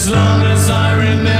as long as I remember.